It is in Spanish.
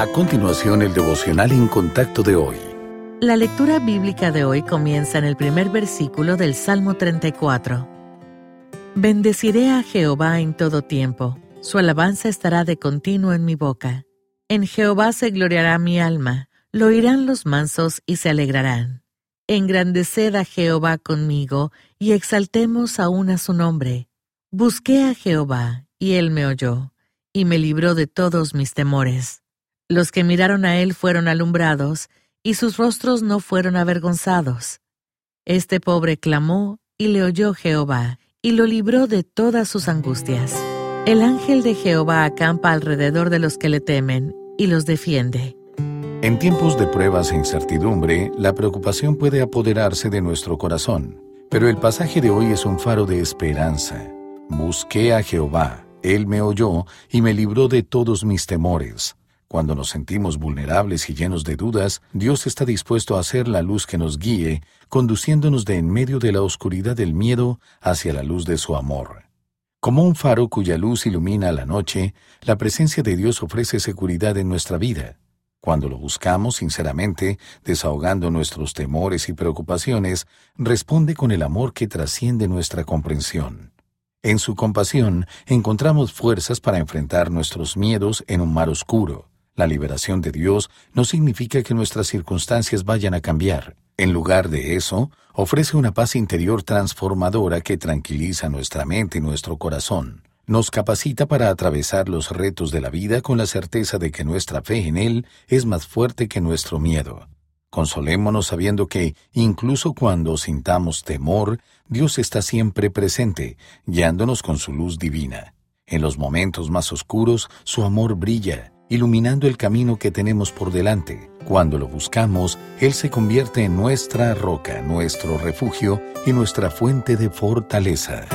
A continuación, el devocional en contacto de hoy. La lectura bíblica de hoy comienza en el primer versículo del Salmo 34. Bendeciré a Jehová en todo tiempo, su alabanza estará de continuo en mi boca. En Jehová se gloriará mi alma, lo oirán los mansos y se alegrarán. Engrandeced a Jehová conmigo y exaltemos aún a su nombre. Busqué a Jehová, y él me oyó, y me libró de todos mis temores. Los que miraron a él fueron alumbrados, y sus rostros no fueron avergonzados. Este pobre clamó, y le oyó Jehová, y lo libró de todas sus angustias. El ángel de Jehová acampa alrededor de los que le temen, y los defiende. En tiempos de pruebas e incertidumbre, la preocupación puede apoderarse de nuestro corazón. Pero el pasaje de hoy es un faro de esperanza. Busqué a Jehová, Él me oyó y me libró de todos mis temores. Cuando nos sentimos vulnerables y llenos de dudas, Dios está dispuesto a hacer la luz que nos guíe, conduciéndonos de en medio de la oscuridad del miedo hacia la luz de su amor. Como un faro cuya luz ilumina la noche, la presencia de Dios ofrece seguridad en nuestra vida. Cuando lo buscamos sinceramente, desahogando nuestros temores y preocupaciones, responde con el amor que trasciende nuestra comprensión. En su compasión encontramos fuerzas para enfrentar nuestros miedos en un mar oscuro. La liberación de Dios no significa que nuestras circunstancias vayan a cambiar. En lugar de eso, ofrece una paz interior transformadora que tranquiliza nuestra mente y nuestro corazón. Nos capacita para atravesar los retos de la vida con la certeza de que nuestra fe en Él es más fuerte que nuestro miedo. Consolémonos sabiendo que, incluso cuando sintamos temor, Dios está siempre presente, guiándonos con su luz divina. En los momentos más oscuros, su amor brilla, iluminando el camino que tenemos por delante. Cuando lo buscamos, Él se convierte en nuestra roca, nuestro refugio y nuestra fuente de fortaleza.